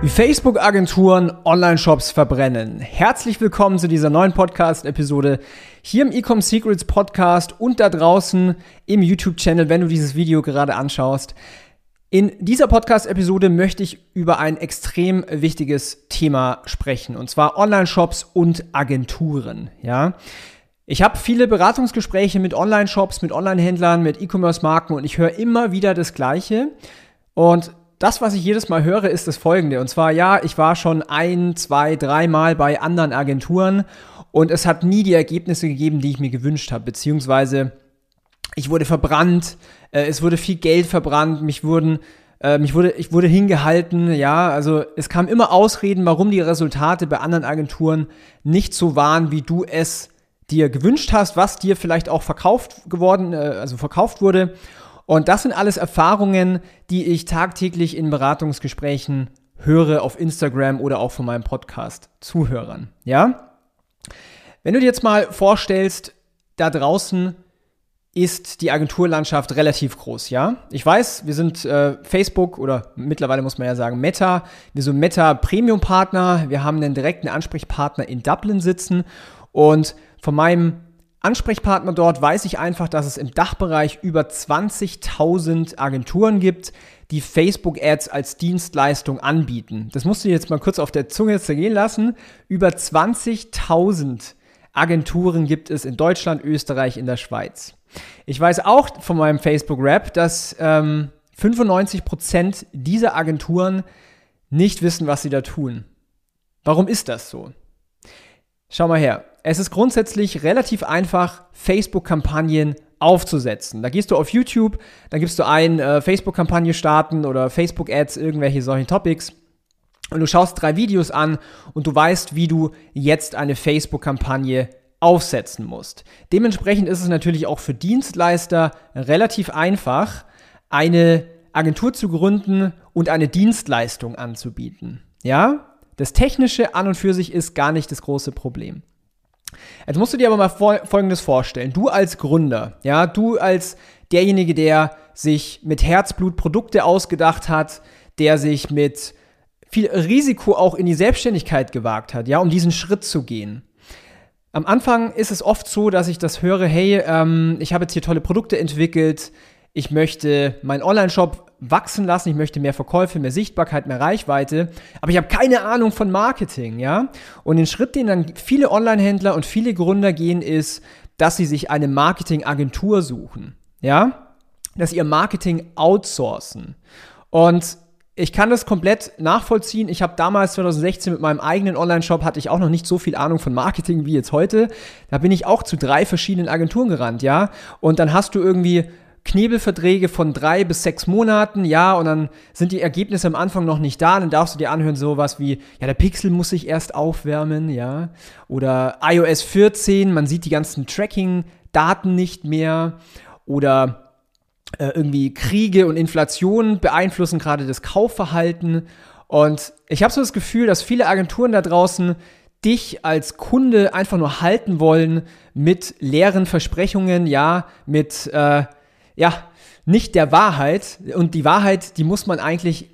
Wie Facebook-Agenturen Online-Shops verbrennen. Herzlich willkommen zu dieser neuen Podcast-Episode hier im Ecom Secrets Podcast und da draußen im YouTube-Channel, wenn du dieses Video gerade anschaust. In dieser Podcast-Episode möchte ich über ein extrem wichtiges Thema sprechen, und zwar Online-Shops und Agenturen. Ja, ich habe viele Beratungsgespräche mit Online-Shops, mit Online-Händlern, mit E-Commerce-Marken und ich höre immer wieder das Gleiche. Und das, was ich jedes Mal höre, ist das folgende. Und zwar, ja, ich war schon ein, zwei, dreimal bei anderen Agenturen und es hat nie die Ergebnisse gegeben, die ich mir gewünscht habe. Beziehungsweise ich wurde verbrannt, äh, es wurde viel Geld verbrannt, mich wurden äh, mich wurde, ich wurde hingehalten, ja, also es kamen immer Ausreden, warum die Resultate bei anderen Agenturen nicht so waren, wie du es dir gewünscht hast, was dir vielleicht auch verkauft geworden, äh, also verkauft wurde. Und das sind alles Erfahrungen, die ich tagtäglich in Beratungsgesprächen höre auf Instagram oder auch von meinem Podcast Zuhörern. Ja? Wenn du dir jetzt mal vorstellst, da draußen ist die Agenturlandschaft relativ groß, ja? Ich weiß, wir sind äh, Facebook oder mittlerweile muss man ja sagen Meta. Wir sind Meta Premium Partner. Wir haben einen direkten Ansprechpartner in Dublin sitzen und von meinem Ansprechpartner dort weiß ich einfach, dass es im Dachbereich über 20.000 Agenturen gibt, die Facebook-Ads als Dienstleistung anbieten. Das musst du jetzt mal kurz auf der Zunge zergehen lassen. Über 20.000 Agenturen gibt es in Deutschland, Österreich, in der Schweiz. Ich weiß auch von meinem Facebook-Rap, dass ähm, 95% dieser Agenturen nicht wissen, was sie da tun. Warum ist das so? Schau mal her. Es ist grundsätzlich relativ einfach, Facebook-Kampagnen aufzusetzen. Da gehst du auf YouTube, dann gibst du ein, äh, Facebook-Kampagne starten oder Facebook-Ads, irgendwelche solchen Topics. Und du schaust drei Videos an und du weißt, wie du jetzt eine Facebook-Kampagne aufsetzen musst. Dementsprechend ist es natürlich auch für Dienstleister relativ einfach, eine Agentur zu gründen und eine Dienstleistung anzubieten. Ja? Das Technische an und für sich ist gar nicht das große Problem. Jetzt musst du dir aber mal Folgendes vorstellen. Du als Gründer, ja, du als derjenige, der sich mit Herzblut Produkte ausgedacht hat, der sich mit viel Risiko auch in die Selbstständigkeit gewagt hat, ja, um diesen Schritt zu gehen. Am Anfang ist es oft so, dass ich das höre, hey, ähm, ich habe jetzt hier tolle Produkte entwickelt, ich möchte meinen Online-Shop wachsen lassen, ich möchte mehr Verkäufe, mehr Sichtbarkeit, mehr Reichweite, aber ich habe keine Ahnung von Marketing, ja? Und den Schritt, den dann viele Online-Händler und viele Gründer gehen, ist, dass sie sich eine Marketing-Agentur suchen, ja? Dass sie ihr Marketing outsourcen. Und ich kann das komplett nachvollziehen. Ich habe damals 2016 mit meinem eigenen Online-Shop hatte ich auch noch nicht so viel Ahnung von Marketing wie jetzt heute. Da bin ich auch zu drei verschiedenen Agenturen gerannt, ja. Und dann hast du irgendwie Knebelverträge von drei bis sechs Monaten, ja, und dann sind die Ergebnisse am Anfang noch nicht da, dann darfst du dir anhören sowas wie, ja, der Pixel muss sich erst aufwärmen, ja, oder iOS 14, man sieht die ganzen Tracking-Daten nicht mehr, oder äh, irgendwie Kriege und Inflation beeinflussen gerade das Kaufverhalten. Und ich habe so das Gefühl, dass viele Agenturen da draußen dich als Kunde einfach nur halten wollen mit leeren Versprechungen, ja, mit äh, ja, nicht der Wahrheit. Und die Wahrheit, die muss man eigentlich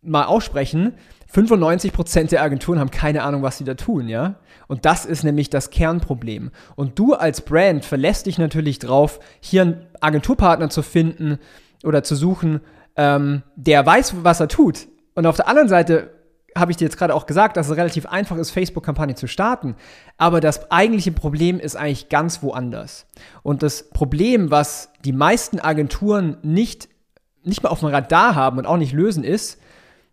mal aussprechen. 95% der Agenturen haben keine Ahnung, was sie da tun, ja? Und das ist nämlich das Kernproblem. Und du als Brand verlässt dich natürlich drauf, hier einen Agenturpartner zu finden oder zu suchen, ähm, der weiß, was er tut. Und auf der anderen Seite habe ich dir jetzt gerade auch gesagt, dass es relativ einfach ist, Facebook-Kampagne zu starten. Aber das eigentliche Problem ist eigentlich ganz woanders. Und das Problem, was die meisten Agenturen nicht, nicht mal auf dem Radar haben und auch nicht lösen, ist,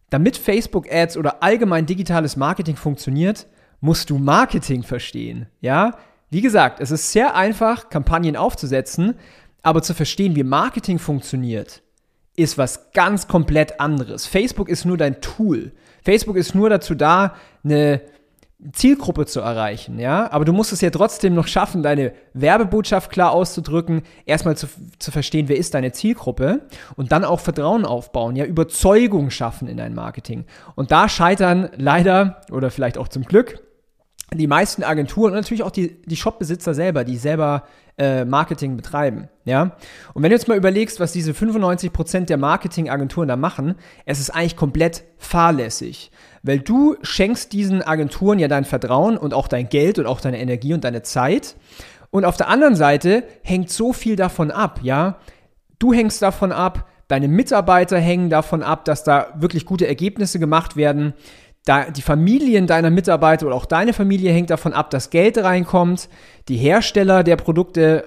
damit Facebook-Ads oder allgemein digitales Marketing funktioniert, musst du Marketing verstehen. Ja? Wie gesagt, es ist sehr einfach, Kampagnen aufzusetzen, aber zu verstehen, wie Marketing funktioniert, ist was ganz komplett anderes. Facebook ist nur dein Tool. Facebook ist nur dazu da, eine Zielgruppe zu erreichen, ja. Aber du musst es ja trotzdem noch schaffen, deine Werbebotschaft klar auszudrücken, erstmal zu, zu verstehen, wer ist deine Zielgruppe und dann auch Vertrauen aufbauen, ja, Überzeugung schaffen in dein Marketing. Und da scheitern leider oder vielleicht auch zum Glück die meisten Agenturen und natürlich auch die, die Shopbesitzer selber, die selber äh, Marketing betreiben. Ja? Und wenn du jetzt mal überlegst, was diese 95% der Marketingagenturen da machen, es ist eigentlich komplett fahrlässig. Weil du schenkst diesen Agenturen ja dein Vertrauen und auch dein Geld und auch deine Energie und deine Zeit. Und auf der anderen Seite hängt so viel davon ab, ja. Du hängst davon ab, deine Mitarbeiter hängen davon ab, dass da wirklich gute Ergebnisse gemacht werden die Familien deiner Mitarbeiter oder auch deine Familie hängt davon ab, dass Geld reinkommt. Die Hersteller der Produkte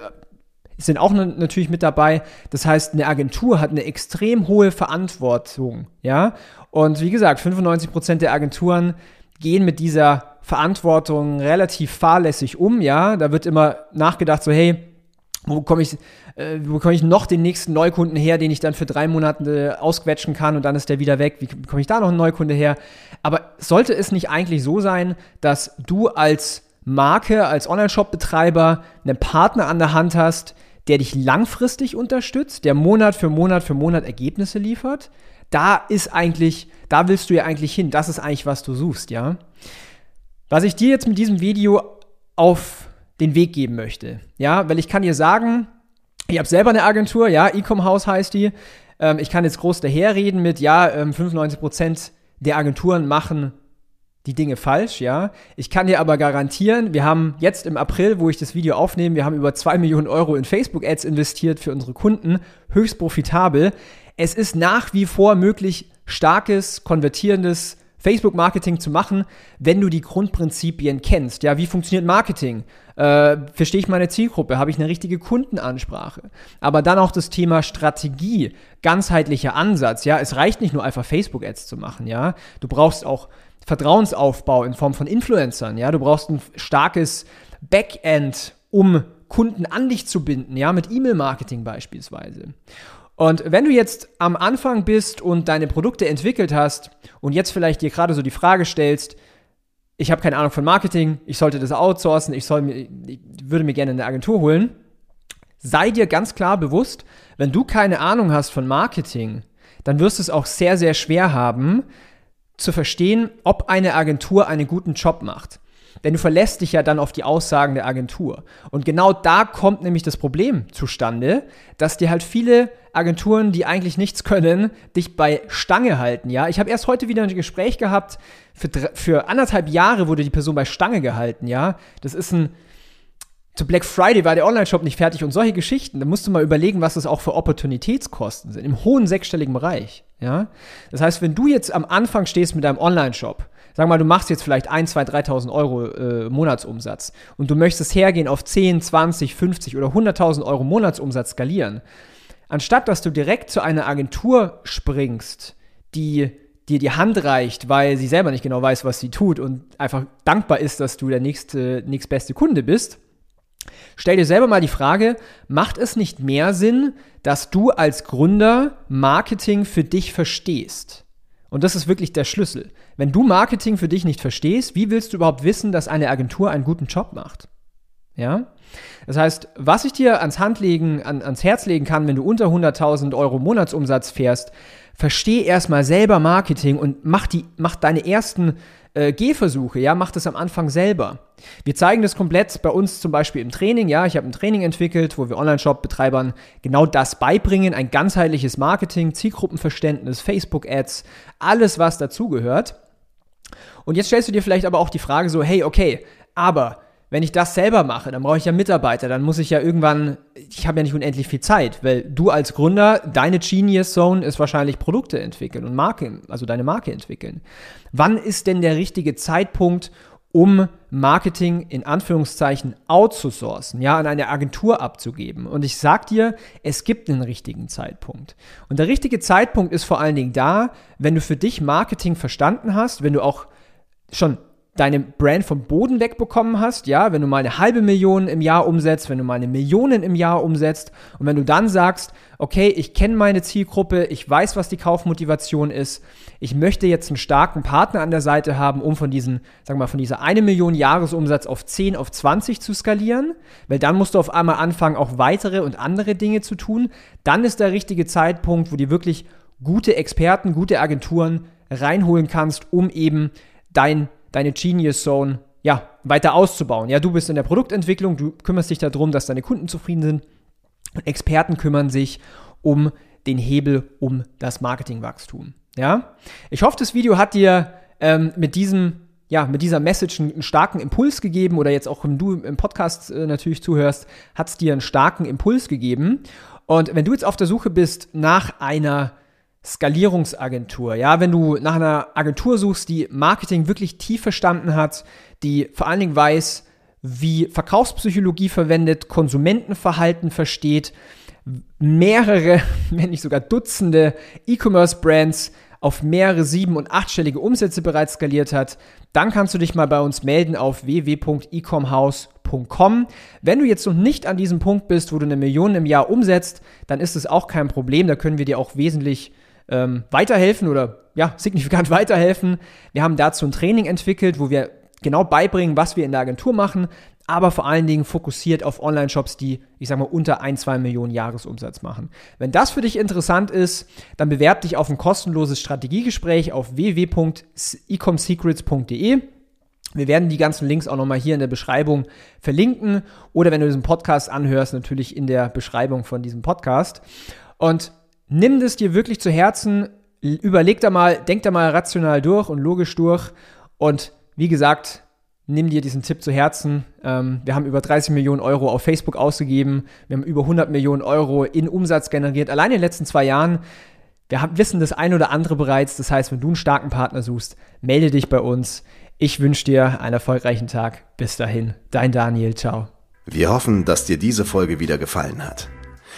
sind auch natürlich mit dabei. Das heißt, eine Agentur hat eine extrem hohe Verantwortung, ja. Und wie gesagt, 95 Prozent der Agenturen gehen mit dieser Verantwortung relativ fahrlässig um, ja. Da wird immer nachgedacht, so, hey, wo komme ich, äh, wo bekomme ich noch den nächsten Neukunden her, den ich dann für drei Monate ausquetschen kann und dann ist der wieder weg? Wie bekomme ich da noch einen Neukunde her? Aber sollte es nicht eigentlich so sein, dass du als Marke, als Online-Shop-Betreiber einen Partner an der Hand hast, der dich langfristig unterstützt, der Monat für Monat für Monat Ergebnisse liefert? Da ist eigentlich, da willst du ja eigentlich hin. Das ist eigentlich, was du suchst, ja? Was ich dir jetzt mit diesem Video auf den Weg geben möchte, ja, weil ich kann dir sagen, ich habe selber eine Agentur, ja, Ecom House heißt die. Ähm, ich kann jetzt groß daherreden mit, ja, ähm, 95% der Agenturen machen die Dinge falsch, ja. Ich kann dir aber garantieren, wir haben jetzt im April, wo ich das Video aufnehme, wir haben über 2 Millionen Euro in Facebook-Ads investiert für unsere Kunden, höchst profitabel. Es ist nach wie vor möglich, starkes, konvertierendes Facebook-Marketing zu machen, wenn du die Grundprinzipien kennst. Ja, wie funktioniert Marketing? Äh, verstehe ich meine Zielgruppe? Habe ich eine richtige Kundenansprache? Aber dann auch das Thema Strategie, ganzheitlicher Ansatz. Ja, es reicht nicht nur einfach Facebook-Ads zu machen. Ja, du brauchst auch Vertrauensaufbau in Form von Influencern. Ja, du brauchst ein starkes Backend, um Kunden an dich zu binden. Ja, mit E-Mail-Marketing beispielsweise. Und wenn du jetzt am Anfang bist und deine Produkte entwickelt hast und jetzt vielleicht dir gerade so die Frage stellst, ich habe keine Ahnung von Marketing, ich sollte das outsourcen, ich, soll ich würde mir gerne eine Agentur holen, sei dir ganz klar bewusst, wenn du keine Ahnung hast von Marketing, dann wirst du es auch sehr, sehr schwer haben, zu verstehen, ob eine Agentur einen guten Job macht. Denn du verlässt dich ja dann auf die Aussagen der Agentur. Und genau da kommt nämlich das Problem zustande, dass dir halt viele Agenturen, die eigentlich nichts können, dich bei Stange halten. Ja, ich habe erst heute wieder ein Gespräch gehabt. Für, für anderthalb Jahre wurde die Person bei Stange gehalten. Ja, das ist ein zu Black Friday war der Online-Shop nicht fertig und solche Geschichten. Da musst du mal überlegen, was das auch für Opportunitätskosten sind. Im hohen sechsstelligen Bereich. Ja? Das heißt, wenn du jetzt am Anfang stehst mit deinem Online-Shop Sag mal, du machst jetzt vielleicht 1, 2, 3.000 Euro äh, Monatsumsatz und du möchtest hergehen auf 10, 20, 50 oder 100.000 Euro Monatsumsatz skalieren. Anstatt dass du direkt zu einer Agentur springst, die dir die Hand reicht, weil sie selber nicht genau weiß, was sie tut und einfach dankbar ist, dass du der nächste, nächstbeste Kunde bist, Stell dir selber mal die Frage, macht es nicht mehr Sinn, dass du als Gründer Marketing für dich verstehst? Und das ist wirklich der Schlüssel. Wenn du Marketing für dich nicht verstehst, wie willst du überhaupt wissen, dass eine Agentur einen guten Job macht? Ja? Das heißt, was ich dir ans Hand legen, an, ans Herz legen kann, wenn du unter 100.000 Euro Monatsumsatz fährst, versteh erstmal selber Marketing und mach die, mach deine ersten äh, Gehversuche, ja, mach das am Anfang selber. Wir zeigen das komplett bei uns zum Beispiel im Training, ja, ich habe ein Training entwickelt, wo wir Online-Shop-Betreibern genau das beibringen, ein ganzheitliches Marketing, Zielgruppenverständnis, Facebook-Ads, alles, was dazugehört. Und jetzt stellst du dir vielleicht aber auch die Frage so, hey, okay, aber wenn ich das selber mache, dann brauche ich ja Mitarbeiter, dann muss ich ja irgendwann, ich habe ja nicht unendlich viel Zeit, weil du als Gründer, deine Genius Zone ist wahrscheinlich Produkte entwickeln und Marke, also deine Marke entwickeln. Wann ist denn der richtige Zeitpunkt, um Marketing in Anführungszeichen outzusourcen, ja, an eine Agentur abzugeben. Und ich sag dir, es gibt einen richtigen Zeitpunkt. Und der richtige Zeitpunkt ist vor allen Dingen da, wenn du für dich Marketing verstanden hast, wenn du auch schon deine Brand vom Boden wegbekommen hast, ja, wenn du mal eine halbe Million im Jahr umsetzt, wenn du mal eine Million im Jahr umsetzt und wenn du dann sagst, okay, ich kenne meine Zielgruppe, ich weiß, was die Kaufmotivation ist, ich möchte jetzt einen starken Partner an der Seite haben, um von diesen, sag mal, von dieser eine Million Jahresumsatz auf 10, auf 20 zu skalieren, weil dann musst du auf einmal anfangen, auch weitere und andere Dinge zu tun, dann ist der richtige Zeitpunkt, wo dir wirklich gute Experten, gute Agenturen reinholen kannst, um eben dein deine Genius Zone ja, weiter auszubauen. Ja, du bist in der Produktentwicklung, du kümmerst dich darum, dass deine Kunden zufrieden sind. Und Experten kümmern sich um den Hebel, um das Marketingwachstum. Ja, ich hoffe, das Video hat dir ähm, mit diesem ja, mit dieser Message einen starken Impuls gegeben oder jetzt auch wenn du im Podcast äh, natürlich zuhörst, hat es dir einen starken Impuls gegeben. Und wenn du jetzt auf der Suche bist nach einer Skalierungsagentur. Ja, wenn du nach einer Agentur suchst, die Marketing wirklich tief verstanden hat, die vor allen Dingen weiß, wie Verkaufspsychologie verwendet, Konsumentenverhalten versteht, mehrere, wenn nicht sogar Dutzende E-Commerce-Brands auf mehrere sieben- und achtstellige Umsätze bereits skaliert hat, dann kannst du dich mal bei uns melden auf www.ecomhouse.com. Wenn du jetzt noch nicht an diesem Punkt bist, wo du eine Million im Jahr umsetzt, dann ist es auch kein Problem. Da können wir dir auch wesentlich ähm, weiterhelfen oder ja, signifikant weiterhelfen. Wir haben dazu ein Training entwickelt, wo wir genau beibringen, was wir in der Agentur machen, aber vor allen Dingen fokussiert auf Online-Shops, die, ich sag mal, unter 1, 2 Millionen Jahresumsatz machen. Wenn das für dich interessant ist, dann bewerb dich auf ein kostenloses Strategiegespräch auf www.ecomsecrets.de. Wir werden die ganzen Links auch nochmal hier in der Beschreibung verlinken oder wenn du diesen Podcast anhörst, natürlich in der Beschreibung von diesem Podcast. Und nimm das dir wirklich zu Herzen, überleg da mal, denk da mal rational durch und logisch durch und wie gesagt, nimm dir diesen Tipp zu Herzen. Ähm, wir haben über 30 Millionen Euro auf Facebook ausgegeben, wir haben über 100 Millionen Euro in Umsatz generiert, allein in den letzten zwei Jahren. Wir wissen das ein oder andere bereits, das heißt, wenn du einen starken Partner suchst, melde dich bei uns. Ich wünsche dir einen erfolgreichen Tag. Bis dahin, dein Daniel, ciao. Wir hoffen, dass dir diese Folge wieder gefallen hat.